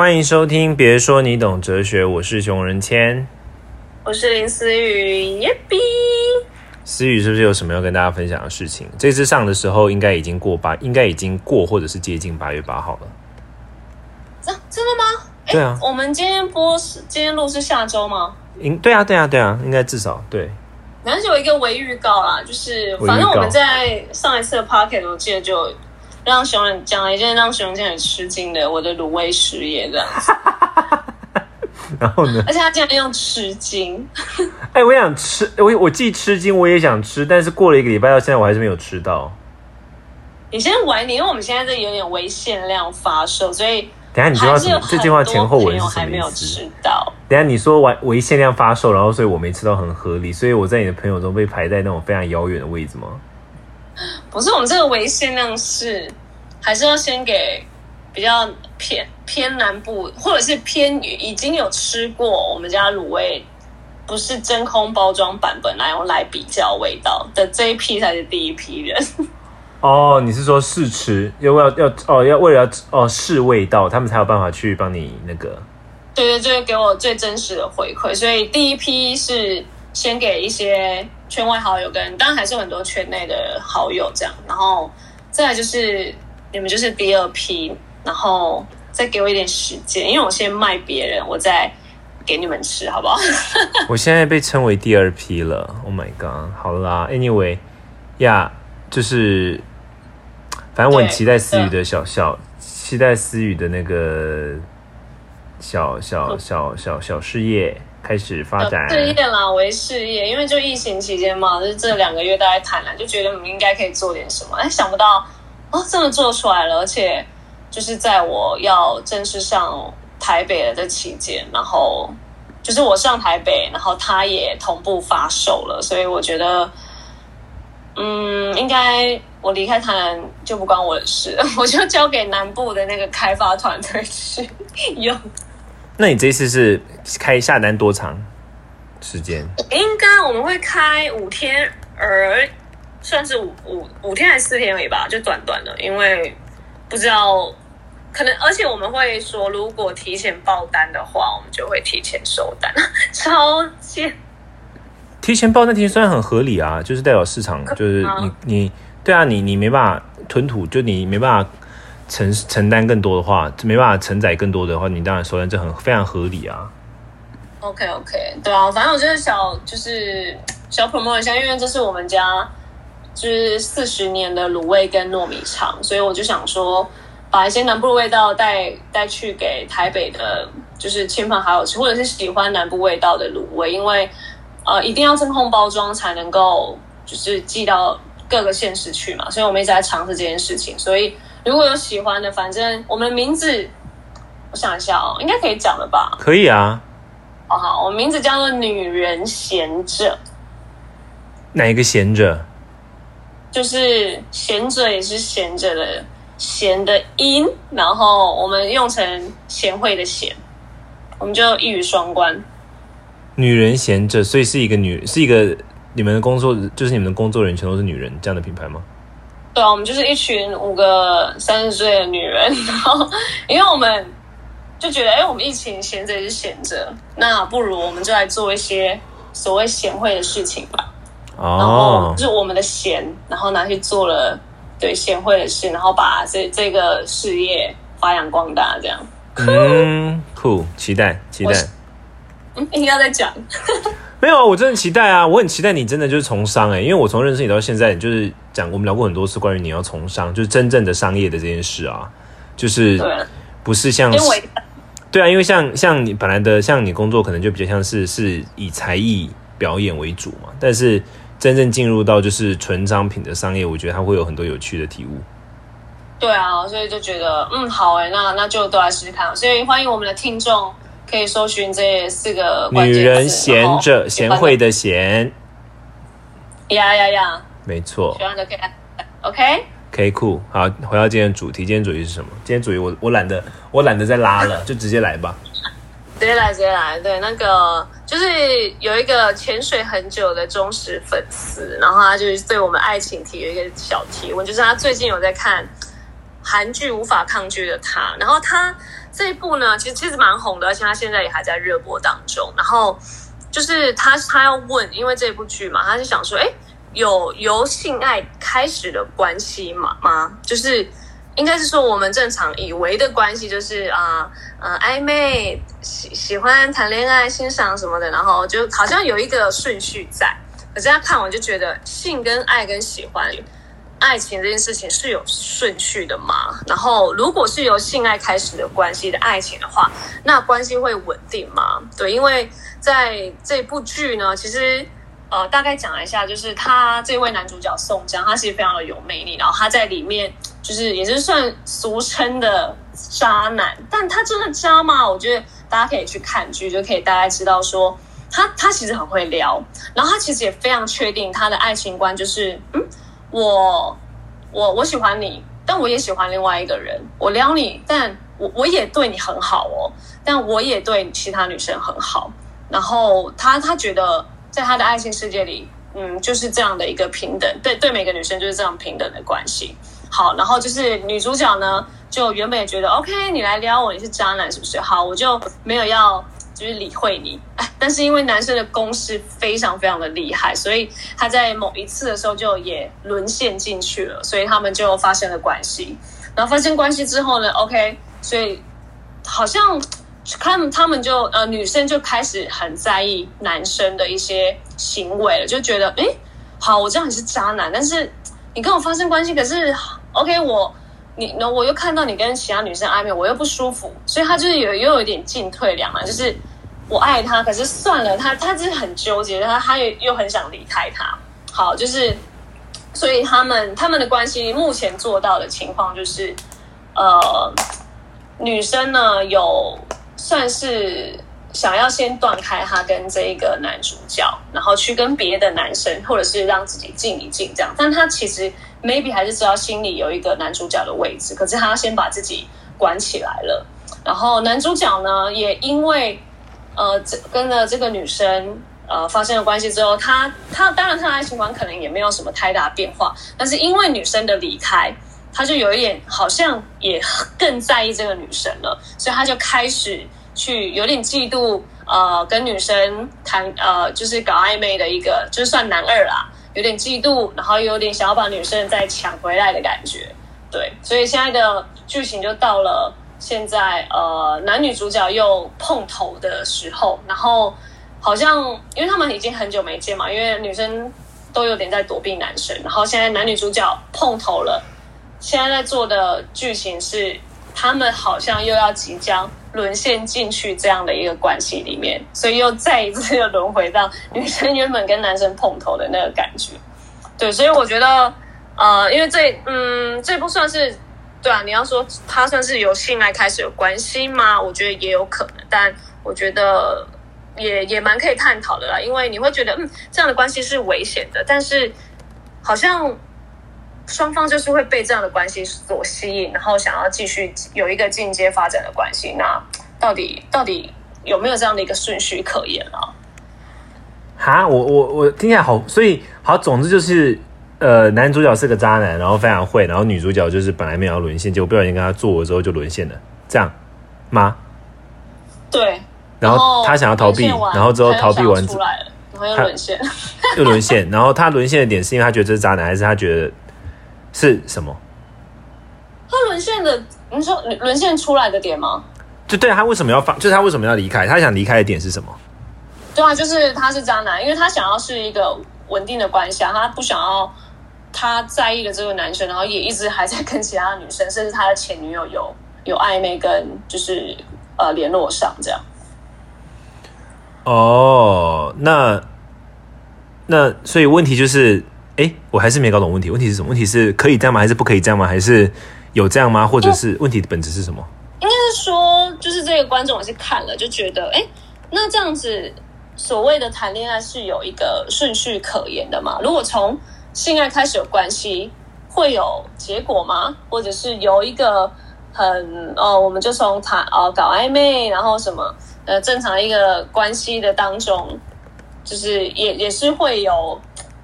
欢迎收听，别说你懂哲学，我是熊仁谦。我是林思雨，耶比。思雨是不是有什么要跟大家分享的事情？这次上的时候应该已经过八，应该已经过或者是接近八月八号了。真真的吗？诶对啊我们今天播是今天录是下周吗？应对啊，对啊，对啊，应该至少对。反正就有一个微预告啦，就是反正我们在上一次的 p o c k e t 我记得就让熊人讲了一件让熊人很吃惊的我的卤味事业这样子，然后呢？而且他竟然用吃惊，哎，我想吃，我我既吃惊，我也想吃，但是过了一个礼拜到现在，我还是没有吃到。你先晚一点，因为我们现在这有点微限量发售，所以等下你这句话前后文什么意思？吃到。等下你说完微限量发售，然后所以我没吃到，很合理，所以我在你的朋友中被排在那种非常遥远的位置吗？不是我们这个微限量是，还是要先给比较偏偏南部，或者是偏已经有吃过我们家卤味，不是真空包装版本来用来比较味道的这一批才是第一批人。哦，你是说试吃，要要要哦，要为了要哦试味道，他们才有办法去帮你那个。对对，就是给我最真实的回馈。所以第一批是先给一些圈外好友跟，当然还是有很多圈内的好友这样，然后再来就是你们就是第二批，然后再给我一点时间，因为我先卖别人，我再给你们吃，好不好？我现在被称为第二批了，Oh my god！好啦，Anyway，呀、就是反正我很期待思雨的小小，期待思雨的那个小小小小小事业开始发展。事业啦，为事业，因为就疫情期间嘛，就是这两个月大概谈了，就觉得我们应该可以做点什么。哎，想不到哦，真的做出来了，而且就是在我要正式上台北的这期间，然后就是我上台北，然后他也同步发售了，所以我觉得，嗯，应该我离开台南就不关我的事，我就交给南部的那个开发团队去 用。那你这次是开下单多长时间？应该我们会开五天，而算是五五五天还是四天而已吧，就短短的，因为不知道可能，而且我们会说，如果提前报单的话，我们就会提前收单，超贱。提前报那提前算很合理啊，就是代表市场就是你你对啊，你你没办法吞吐，就你没办法承承担更多的话，没办法承载更多的话，你当然收单这很非常合理啊。OK OK，对啊，反正我就是小就是 小 promote 一下，因为这是我们家就是四十年的卤味跟糯米肠，所以我就想说把一些南部味道带带去给台北的，就是亲朋好友吃，或者是喜欢南部味道的卤味，因为呃一定要真空包装才能够就是寄到各个县市去嘛，所以我们一直在尝试这件事情。所以如果有喜欢的，反正我们的名字我想一下哦，应该可以讲了吧？可以啊，好好，我名字叫做女人贤者，哪一个贤者？就是贤者也是贤者的贤的音，然后我们用成贤惠的贤，我们就一语双关。女人贤者，所以是一个女，是一个你们的工作，就是你们的工作人员全都是女人这样的品牌吗？对啊，我们就是一群五个三十岁的女人，然后因为我们就觉得，哎，我们疫情闲着也是闲着，那不如我们就来做一些所谓贤惠的事情吧。然后哦就，是我们的闲，然后拿去做了对贤惠的事，然后把这这个事业发扬光大，这样。嗯，酷，期待期待应该在讲。没有啊，我真的期待啊！我很期待你真的就是从商哎、因为我从认识你到现在，就是讲我们聊过很多次关于你要从商，就是真正的商业的这件事啊，就是不是像对啊，因为像像你本来的像你工作可能就比较像是是以才艺表演为主嘛，但是真正进入到就是纯商品的商业，我觉得它会有很多有趣的体悟。对啊，所以就觉得嗯好哎，那那就都来试试看。所以欢迎我们的听众可以搜寻这四个关女人贤者，贤惠，的贤，呀呀呀，没错喜。欢的可以来 OK。可以酷，好，回到今天的主题，今天主题是什么？今天主题我我懒得我懒得再拉了，就直接来吧。直接来，直接来。对，那个就是有一个潜水很久的忠实粉丝，然后他就是对我们爱情题有一个小提问，就是他最近有在看韩剧《无法抗拒的他》，然后他这一部呢，其实其实蛮红的，而且他现在也还在热播当中。然后就是他他要问，因为这部剧嘛，他就想说，哎，有由性爱开始的关系嘛吗？就是应该是说我们正常以为的关系，就是啊呃暧昧喜喜欢谈恋爱欣赏什么的，然后就好像有一个顺序在。可是他看完就觉得性跟爱跟喜欢。爱情这件事情是有顺序的吗？然后，如果是由性爱开始的关系的爱情的话，那关系会稳定吗？对，因为在这部剧呢，其实呃，大概讲一下，就是他这位男主角宋江，他其实非常的有魅力，然后他在里面就是也是算俗称的渣男，但他真的渣吗？我觉得大家可以去看剧，就可以大概知道说，他他其实很会撩，然后他其实也非常确定他的爱情观就是嗯。我我我喜欢你，但我也喜欢另外一个人。我撩你，但我我也对你很好哦，但我也对其他女生很好。然后他他觉得在他的爱情世界里，嗯，就是这样的一个平等，对对每个女生就是这样平等的关系。好，然后就是女主角呢，就原本也觉得 OK，你来撩我，你是渣男是不是？好，我就没有要。就是理会你，但是因为男生的攻势非常非常的厉害，所以他在某一次的时候就也沦陷进去了，所以他们就发生了关系。然后发生关系之后呢，OK，所以好像看他们就呃女生就开始很在意男生的一些行为了，就觉得哎，好，我知道你是渣男，但是你跟我发生关系，可是 OK 我。你那我又看到你跟其他女生暧昧，我又不舒服，所以他就是有又有一点进退两难，就是我爱他，可是算了，他他就是很纠结，他他又又很想离开他。好，就是所以他们他们的关系目前做到的情况就是，呃，女生呢有算是想要先断开他跟这一个男主角，然后去跟别的男生，或者是让自己静一静这样，但他其实。maybe 还是知道心里有一个男主角的位置，可是他先把自己关起来了。然后男主角呢，也因为呃，这跟了这个女生呃发生了关系之后，他他当然他的爱情观可能也没有什么太大变化，但是因为女生的离开，他就有一点好像也更在意这个女生了，所以他就开始去有点嫉妒呃，跟女生谈呃，就是搞暧昧的一个，就是算男二啦。有点嫉妒，然后又有点想要把女生再抢回来的感觉，对，所以现在的剧情就到了现在，呃，男女主角又碰头的时候，然后好像因为他们已经很久没见嘛，因为女生都有点在躲避男生，然后现在男女主角碰头了，现在在做的剧情是他们好像又要即将。沦陷进去这样的一个关系里面，所以又再一次又轮回到女生原本跟男生碰头的那个感觉。对，所以我觉得，呃，因为这，嗯，这不算是，对啊，你要说他算是由性爱开始有关系吗？我觉得也有可能，但我觉得也也蛮可以探讨的啦。因为你会觉得，嗯，这样的关系是危险的，但是好像。双方就是会被这样的关系所吸引，然后想要继续有一个进阶发展的关系。那到底到底有没有这样的一个顺序可言啊？哈，我我我听起来好，所以好，总之就是，呃，男主角是个渣男，然后非常会，然后女主角就是本来没有要沦陷，结果不小心跟他做了之后就沦陷了，这样吗？对。然后他想要逃避，然后之后逃避完出来了，然后又沦陷，又沦陷。然后他沦陷的点是因为他觉得这是渣男，还是他觉得？是什么？他沦陷的，你说沦陷出来的点吗？就对他为什么要放？就是他为什么要离开？他想离开的点是什么？对啊，就是他是渣男，因为他想要是一个稳定的关系啊，他不想要他在意的这个男生，然后也一直还在跟其他的女生，甚至他的前女友有有暧昧，跟就是呃联络上这样。哦，那那所以问题就是。哎，我还是没搞懂问题。问题是什么？问题是可以这样吗？还是不可以这样吗？还是有这样吗？或者是问题的本质是什么？应该是说，就是这个观众也是看了就觉得，哎，那这样子所谓的谈恋爱是有一个顺序可言的嘛？如果从性爱开始有关系，会有结果吗？或者是有一个很哦，我们就从谈哦搞暧昧，然后什么呃正常一个关系的当中，就是也也是会有。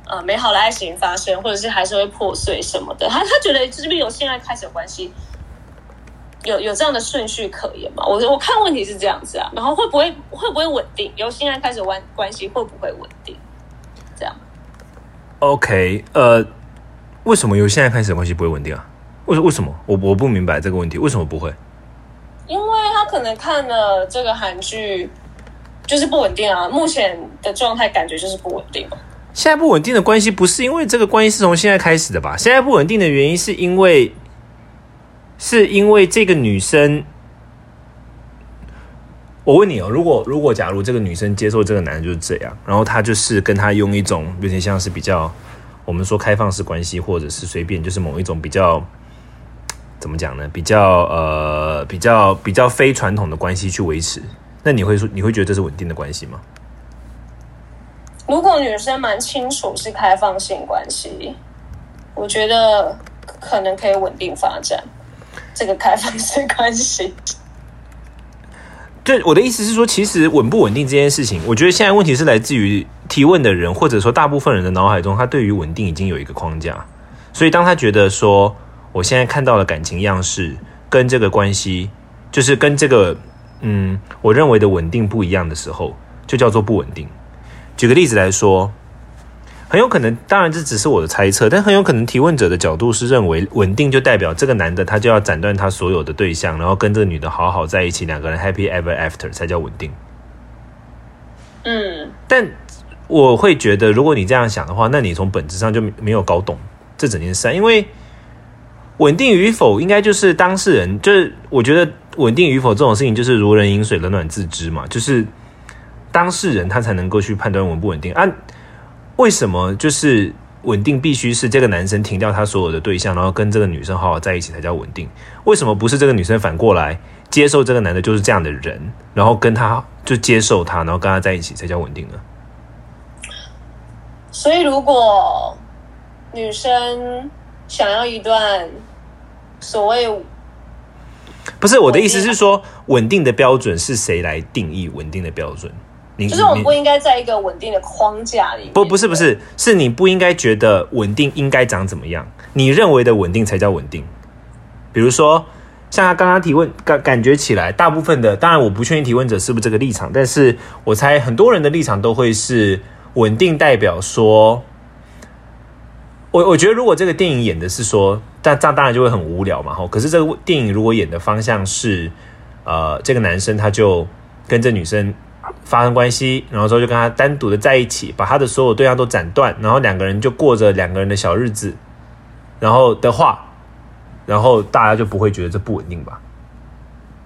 呃，美好的爱情发生，或者是还是会破碎什么的，他他觉得是不是有性爱开始有关系？有有这样的顺序可言吗？我我看问题是这样子啊，然后会不会会不会稳定？由现在开始关关系会不会稳定？这样。OK，呃，为什么由现在开始关系不会稳定啊？为为什么？我我不明白这个问题，为什么不会？因为他可能看了这个韩剧，就是不稳定啊。目前的状态感觉就是不稳定。现在不稳定的关系不是因为这个关系是从现在开始的吧？现在不稳定的原因是因为，是因为这个女生。我问你哦，如果如果假如这个女生接受这个男人就是这样，然后他就是跟他用一种有点像是比较我们说开放式关系，或者是随便就是某一种比较怎么讲呢？比较呃比较比较非传统的关系去维持，那你会说你会觉得这是稳定的关系吗？如果女生蛮清楚是开放性关系，我觉得可能可以稳定发展这个开放性关系。对，我的意思是说，其实稳不稳定这件事情，我觉得现在问题是来自于提问的人，或者说大部分人的脑海中，他对于稳定已经有一个框架。所以当他觉得说，我现在看到的感情样式跟这个关系，就是跟这个嗯，我认为的稳定不一样的时候，就叫做不稳定。举个例子来说，很有可能，当然这只是我的猜测，但很有可能提问者的角度是认为稳定就代表这个男的他就要斩断他所有的对象，然后跟这个女的好好在一起，两个人 happy ever after 才叫稳定。嗯，但我会觉得，如果你这样想的话，那你从本质上就没有搞懂这整件事，因为稳定与否应该就是当事人，就是我觉得稳定与否这种事情就是如人饮水，冷暖自知嘛，就是。当事人他才能够去判断稳不稳定啊？为什么就是稳定必须是这个男生停掉他所有的对象，然后跟这个女生好好在一起才叫稳定？为什么不是这个女生反过来接受这个男的就是这样的人，然后跟他就接受他，然后跟他在一起才叫稳定呢？所以，如果女生想要一段所谓……不是我的意思是说，稳定的标准是谁来定义稳定的标准？就是我们不应该在一个稳定的框架里。不，不是，不是，是你不应该觉得稳定应该长怎么样？你认为的稳定才叫稳定。比如说，像他刚刚提问，感感觉起来，大部分的，当然我不确定提问者是不是这个立场，但是我猜很多人的立场都会是稳定，代表说，我我觉得如果这个电影演的是说，但这样当然就会很无聊嘛。吼，可是这个电影如果演的方向是，呃，这个男生他就跟这女生。发生关系，然后之后就跟他单独的在一起，把他的所有对象都斩断，然后两个人就过着两个人的小日子，然后的话，然后大家就不会觉得这不稳定吧？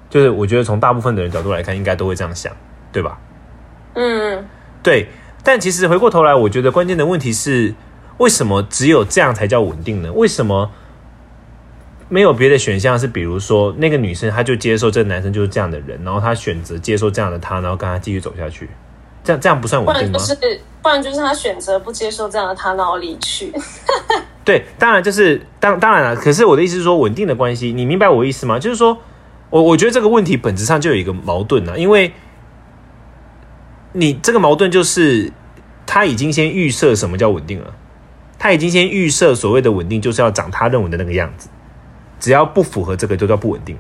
就是我觉得从大部分的人角度来看，应该都会这样想，对吧？嗯，对。但其实回过头来，我觉得关键的问题是，为什么只有这样才叫稳定呢？为什么？没有别的选项，是比如说那个女生，她就接受这个男生就是这样的人，然后她选择接受这样的他，然后跟他继续走下去，这样这样不算稳定吗？不然就是，不然就是他选择不接受这样的他，然后离去。对，当然就是当当然了。可是我的意思是说，稳定的关系，你明白我意思吗？就是说我我觉得这个问题本质上就有一个矛盾呢，因为你这个矛盾就是他已经先预设什么叫稳定了，他已经先预设所谓的稳定就是要长他认为的那个样子。只要不符合这个，就叫不稳定。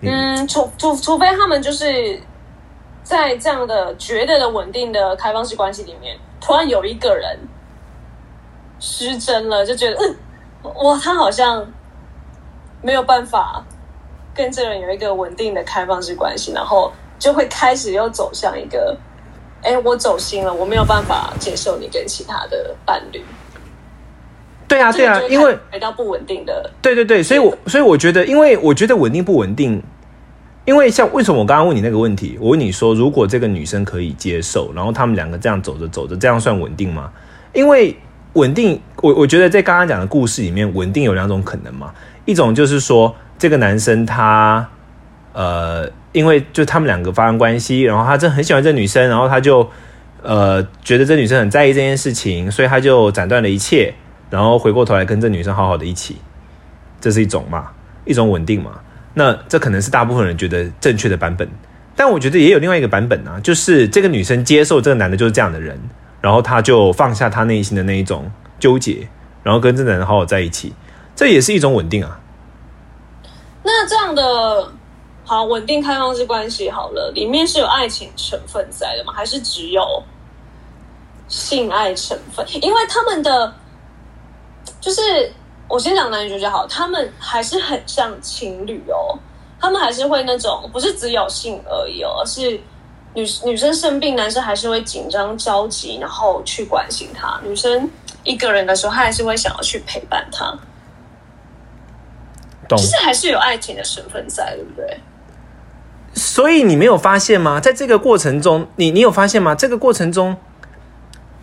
嗯，除除除非他们就是在这样的绝对的稳定的开放式关系里面，突然有一个人失真了，就觉得嗯，哇，他好像没有办法跟这个人有一个稳定的开放式关系，然后就会开始又走向一个，哎，我走心了，我没有办法接受你跟其他的伴侣。对啊，对啊，因为来到不稳定的，对对对，所以我所以我觉得，因为我觉得稳定不稳定，因为像为什么我刚刚问你那个问题，我问你说，如果这个女生可以接受，然后他们两个这样走着走着，这样算稳定吗？因为稳定，我我觉得在刚刚讲的故事里面，稳定有两种可能嘛，一种就是说这个男生他呃，因为就他们两个发生关系，然后他真的很喜欢这女生，然后他就呃觉得这女生很在意这件事情，所以他就斩断了一切。然后回过头来跟这女生好好的一起，这是一种嘛，一种稳定嘛。那这可能是大部分人觉得正确的版本，但我觉得也有另外一个版本啊，就是这个女生接受这个男的就是这样的人，然后她就放下她内心的那一种纠结，然后跟这男人好好在一起，这也是一种稳定啊。那这样的好稳定开放式关系好了，里面是有爱情成分在的吗？还是只有性爱成分？因为他们的就是我先讲男女主角好，他们还是很像情侣哦，他们还是会那种不是只有性而已哦，而是女女生生病，男生还是会紧张着急，然后去关心她。女生一个人的时候，他还是会想要去陪伴她。懂其。实还是有爱情的成分在，对不对？所以你没有发现吗？在这个过程中，你你有发现吗？这个过程中，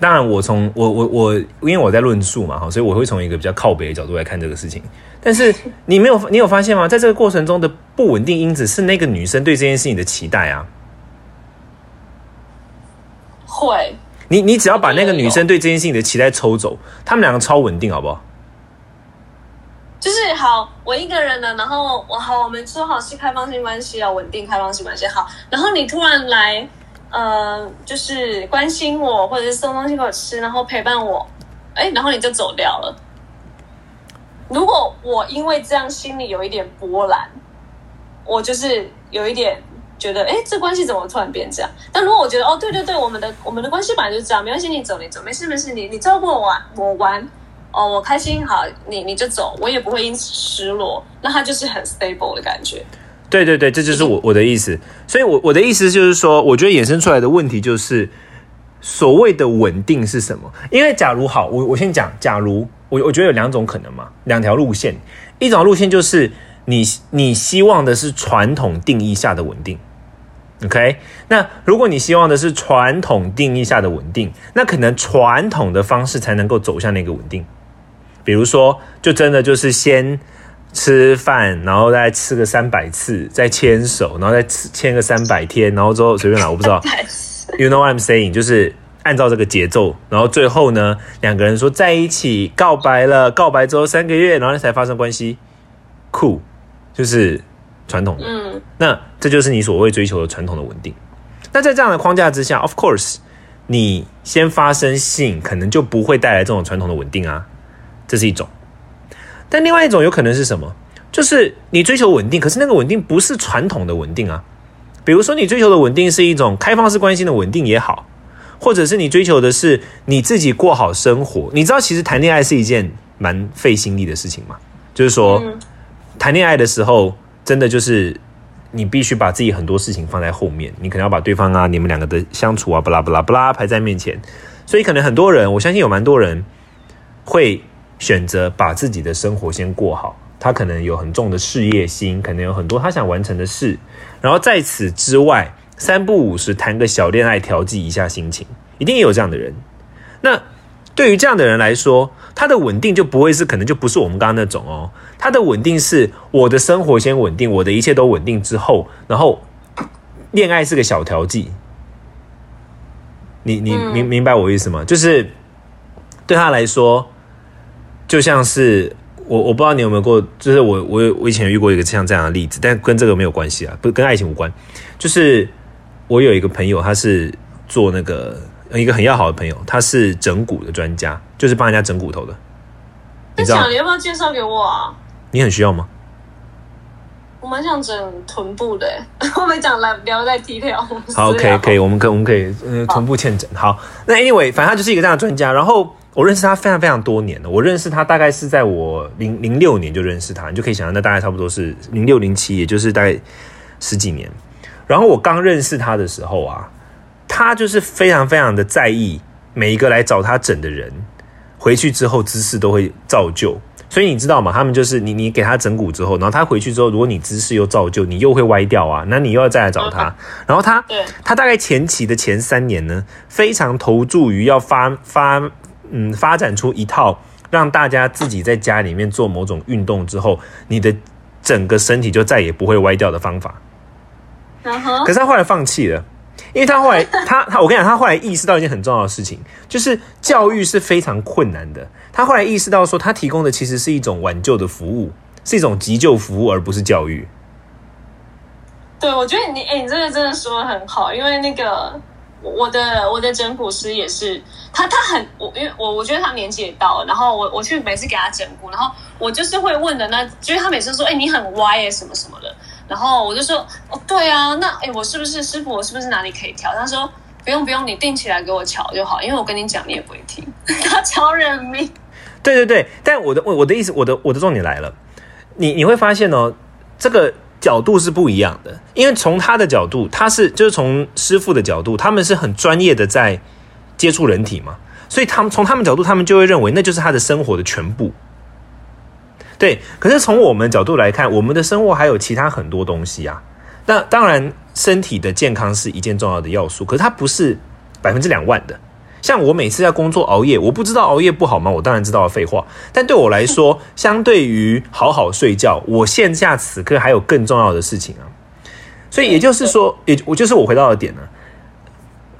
当然我从我我我，因为我在论述嘛，哈，所以我会从一个比较靠北的角度来看这个事情。但是你没有 你有发现吗？在这个过程中的不稳定因子是那个女生对这件事情的期待啊。会，你你只要把那个女生对这件事情的期待抽走，他们两个超稳定，好不好？就是好，我一个人的，然后我好，我们说好是开放性关系啊，稳定开放性关系好。然后你突然来，呃，就是关心我，或者是送东西给我吃，然后陪伴我，哎，然后你就走掉了。如果我因为这样心里有一点波澜，我就是有一点觉得，哎，这关系怎么突然变这样？但如果我觉得，哦，对对对，我们的 我们的关系本来就是这样，没关系，你走你走，没事没事，你你照顾我玩我玩，哦，我开心好，你你就走，我也不会因此失落，那他就是很 stable 的感觉。对对对，这就是我我的意思。所以我，我的意思就是说，我觉得衍生出来的问题就是所谓的稳定是什么？因为假如好，我我先讲，假如我我觉得有两种可能嘛，两条路线。一种路线就是你你希望的是传统定义下的稳定，OK？那如果你希望的是传统定义下的稳定，那可能传统的方式才能够走向那个稳定。比如说，就真的就是先吃饭，然后再吃个三百次，再牵手，然后再吃牵个三百天，然后之后随便来，我不知道，You know what I'm saying？就是按照这个节奏，然后最后呢，两个人说在一起告白了，告白之后三个月，然后才发生关系，酷，就是传统的。嗯，那这就是你所谓追求的传统的稳定。那在这样的框架之下，of course，你先发生性可能就不会带来这种传统的稳定啊，这是一种。但另外一种有可能是什么？就是你追求稳定，可是那个稳定不是传统的稳定啊。比如说，你追求的稳定是一种开放式关系的稳定也好，或者是你追求的是你自己过好生活。你知道，其实谈恋爱是一件蛮费心力的事情嘛。就是说，嗯谈恋爱的时候，真的就是你必须把自己很多事情放在后面，你可能要把对方啊、你们两个的相处啊、巴拉巴拉巴拉排在面前，所以可能很多人，我相信有蛮多人会选择把自己的生活先过好。他可能有很重的事业心，可能有很多他想完成的事，然后在此之外，三不五时谈个小恋爱，调剂一下心情，一定也有这样的人。那对于这样的人来说，他的稳定就不会是，可能就不是我们刚刚那种哦。他的稳定是我的生活先稳定，我的一切都稳定之后，然后恋爱是个小调剂。你你嗯明明白我意思吗？就是对他来说，就像是我我不知道你有没有过，就是我我我以前遇过一个像这样的例子，但跟这个没有关系啊，不跟爱情无关。就是我有一个朋友，他是做那个一个很要好的朋友，他是整骨的专家，就是帮人家整骨头的。你知道那讲你要不要介绍给我啊？你很需要吗？我蛮想整臀部的欸，我没讲来聊在低调。好，OK，可以，我们可以我们可以，呃，臀部欠整。好，那 anyway，反正他就是一个这样的专家。然后我认识他非常非常多年了，我认识他大概是在我零零六年就认识他，你就可以想象，那大概差不多是零六零七，也就是大概十几年。然后我刚认识他的时候啊，他就是非常非常的在意每一个来找他整的人，回去之后姿势都会照旧。所以你知道吗？他们就是你，你给他整骨之后，然后他回去之后，如果你姿势又照旧，你又会歪掉啊，那你又要再来找他。然后他，他大概前期的前三年呢，非常投注于要发发嗯发展出一套让大家自己在家里面做某种运动之后，你的整个身体就再也不会歪掉的方法。可是他后来放弃了，因为他后来 他他我跟你讲，他后来意识到一件很重要的事情，就是教育是非常困难的。他后来意识到说，他提供的其实是一种挽救的服务，是一种急救服务，而不是教育。对，我觉得你，哎、你这个真的说的很好，因为那个我的我的整骨师也是，他他很我，因为我我觉得他年纪也到了，然后我我去每次给他整骨，然后我就是会问的那，就是他每次说，哎，你很歪耶，什么什么的。然后我就说，哦，对啊，那哎，我是不是师傅？我是不是哪里可以调？他说，不用不用，你定起来给我瞧就好，因为我跟你讲，你也不会听。他 超认命。对对对，但我的我我的意思，我的我的重点来了，你你会发现哦，这个角度是不一样的，因为从他的角度，他是就是从师傅的角度，他们是很专业的在接触人体嘛，所以他们从他们角度，他们就会认为那就是他的生活的全部。对，可是从我们角度来看，我们的生活还有其他很多东西啊。那当然，身体的健康是一件重要的要素，可是它不是百分之两万的。像我每次在工作熬夜，我不知道熬夜不好吗？我当然知道废话。但对我来说，相对于好好睡觉，我现下此刻还有更重要的事情啊。所以也就是说，也我就是我回到的点呢。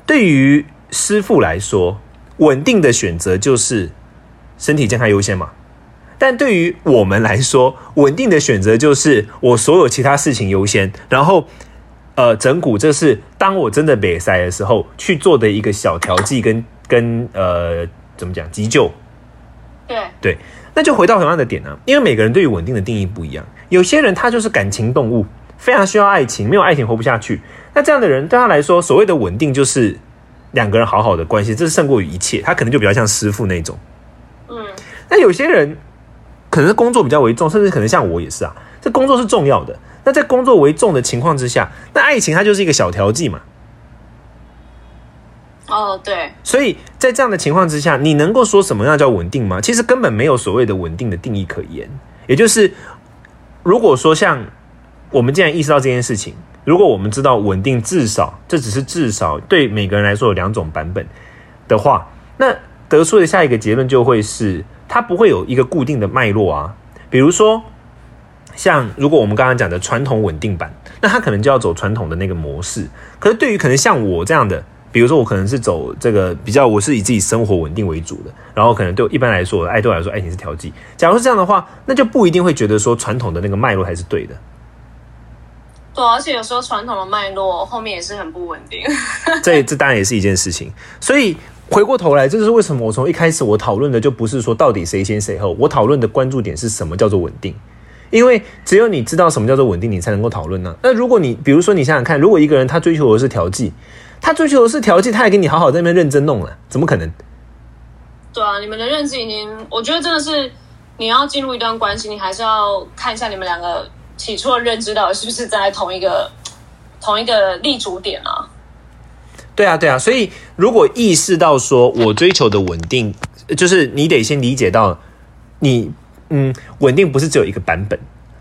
对于师傅来说，稳定的选择就是身体健康优先嘛。但对于我们来说，稳定的选择就是我所有其他事情优先，然后，呃，整蛊这是当我真的瘪塞的时候去做的一个小调剂跟跟呃怎么讲急救？对对，那就回到同样的点呢，因为每个人对于稳定的定义不一样，有些人他就是感情动物，非常需要爱情，没有爱情活不下去。那这样的人对他来说，所谓的稳定就是两个人好好的关系，这是胜过于一切。他可能就比较像师傅那种。嗯，那有些人。可能是工作比较为重，甚至可能像我也是啊。这工作是重要的，那在工作为重的情况之下，那爱情它就是一个小调剂嘛。哦，对。所以在这样的情况之下，你能够说什么样叫稳定吗？其实根本没有所谓的稳定的定义可言。也就是，如果说像我们既然意识到这件事情，如果我们知道稳定至少这只是至少对每个人来说有两种版本的话，那得出的下一个结论就会是。它不会有一个固定的脉络啊，比如说，像如果我们刚刚讲的传统稳定版，那它可能就要走传统的那个模式。可是对于可能像我这样的，比如说我可能是走这个比较，我是以自己生活稳定为主的，然后可能对一般来说，爱对我来说，爱情是调剂。假如是这样的话，那就不一定会觉得说传统的那个脉络还是对的。对，而且有时候传统的脉络后面也是很不稳定。这这当然也是一件事情，所以。回过头来，这就是为什么我从一开始我讨论的就不是说到底谁先谁后，我讨论的关注点是什么叫做稳定，因为只有你知道什么叫做稳定，你才能够讨论呢。那如果你比如说你想想看，如果一个人他追求的是调剂，他追求的是调剂，他也给你好好在那边认真弄了，怎么可能？对啊，你们的认知已经，我觉得真的是你要进入一段关系，你还是要看一下你们两个起初的认知到底是不是在同一个同一个立足点啊。对啊，对啊，所以如果意识到说我追求的稳定，就是你得先理解到，你嗯，稳定不是只有一个版本。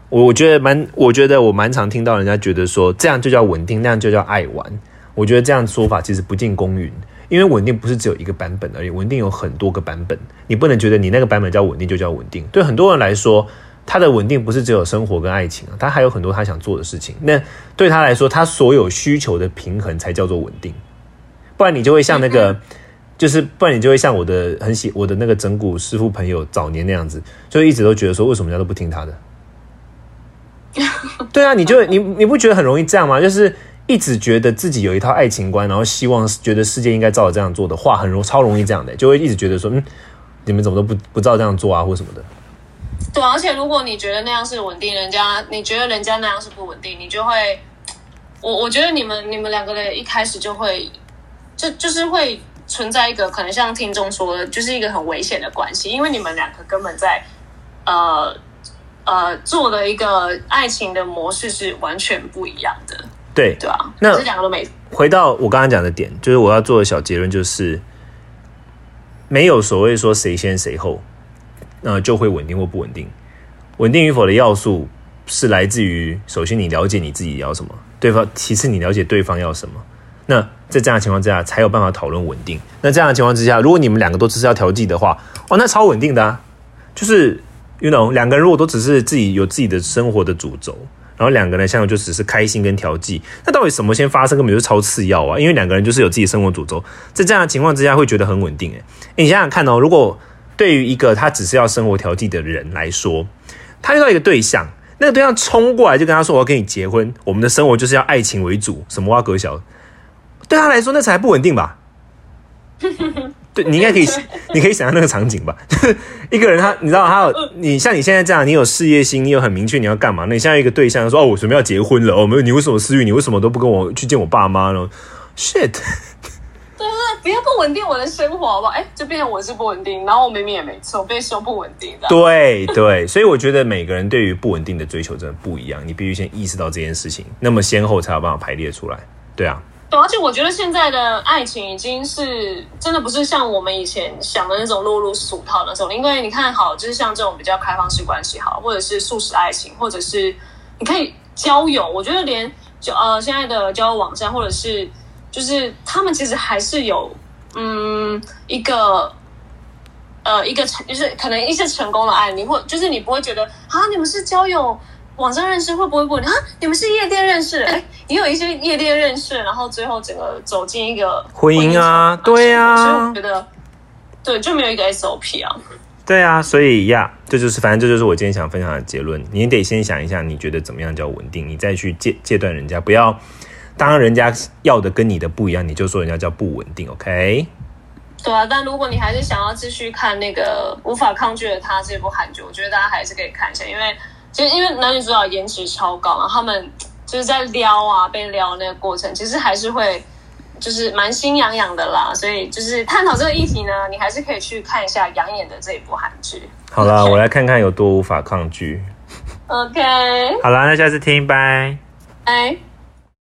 我我觉得蛮，我觉得我蛮常听到人家觉得说这样就叫稳定，那样就叫爱玩。我觉得这样说法其实不尽公允，因为稳定不是只有一个版本而已，稳定有很多个版本。你不能觉得你那个版本叫稳定就叫稳定。对很多人来说，他的稳定不是只有生活跟爱情啊，他还有很多他想做的事情。那对他来说，他所有需求的平衡才叫做稳定。不然你就会像那个，就是不然你就会像我的很喜我的那个整蛊师傅朋友早年那样子，就一直都觉得说为什么人家都不听他的？对啊，你就你你不觉得很容易这样吗？就是一直觉得自己有一套爱情观，然后希望觉得世界应该照着这样做的话，很容超容易这样的，就会一直觉得说嗯，你们怎么都不不照这样做啊，或什么的。对，而且如果你觉得那样是稳定，人家你觉得人家那样是不稳定，你就会，我我觉得你们你们两个人一开始就会。就就是会存在一个可能像听众说的，就是一个很危险的关系，因为你们两个根本在呃呃做的一个爱情的模式是完全不一样的，对。对啊，那这两个都没。回到我刚刚讲的点，就是我要做的小结论就是没有所谓说谁先谁后，那就会稳定或不稳定，稳定与否的要素是来自于首先你了解你自己要什么，对方其次你了解对方要什么。那在这样的情况之下，才有办法讨论稳定。那这样的情况之下，如果你们两个都只是要调剂的话，哦，那超稳定的啊！就是，you know，两个人如果都只是自己有自己的生活的主轴，然后两个人相就只是开心跟调剂，那到底什么先发生，根本就是超次要啊！因为两个人就是有自己生活主轴，在这样的情况之下，会觉得很稳定。诶，你想想看哦，如果对于一个他只是要生活调剂的人来说，他遇到一个对象，那个对象冲过来就跟他说：“我要跟你结婚，我们的生活就是要爱情为主。”什么挖格小？对他来说，那才不稳定吧？对你应该可以，你可以想象那个场景吧？就 是一个人他，你知道他有你像你现在这样，你有事业心，你有很明确你要干嘛？那你现在一个对象说哦，我准备要结婚了，哦，没有，你为什么私欲？你为什么都不跟我去见我爸妈呢？shit，对对，不要不稳定我的生活好不好？哎，就变成我是不稳定，然后我明明也没错，被说不稳定的。对对，所以我觉得每个人对于不稳定的追求真的不一样，你必须先意识到这件事情，那么先后才有办法排列出来。对啊。对，而且我觉得现在的爱情已经是真的不是像我们以前想的那种落入俗套那种。因为你看好，就是像这种比较开放式关系，好，或者是素食爱情，或者是你可以交友。我觉得连就呃现在的交友网站，或者是就是他们其实还是有嗯一个呃一个成，就是可能一些成功的案例，或就是你不会觉得啊你们是交友。网上认识会不会不啊？你们是夜店认识？哎，也有一些夜店认识，然后最后整个走进一个婚姻啊，对啊，所以我觉得，对，就没有一个 SOP 啊。对啊，所以呀，这就是反正这就是我今天想分享的结论。你得先想一下，你觉得怎么样叫稳定，你再去戒戒断人家，不要当人家要的跟你的不一样，你就说人家叫不稳定，OK？对啊，但如果你还是想要继续看那个无法抗拒的他这部韩剧，我觉得大家还是可以看一下，因为。其实因为男女主角颜值超高，然后他们就是在撩啊，被撩那个过程，其实还是会就是蛮心痒痒的啦。所以就是探讨这个议题呢，你还是可以去看一下养眼的这一部韩剧。好啦，我来看看有多无法抗拒。OK。好啦，那下次听，拜。拜。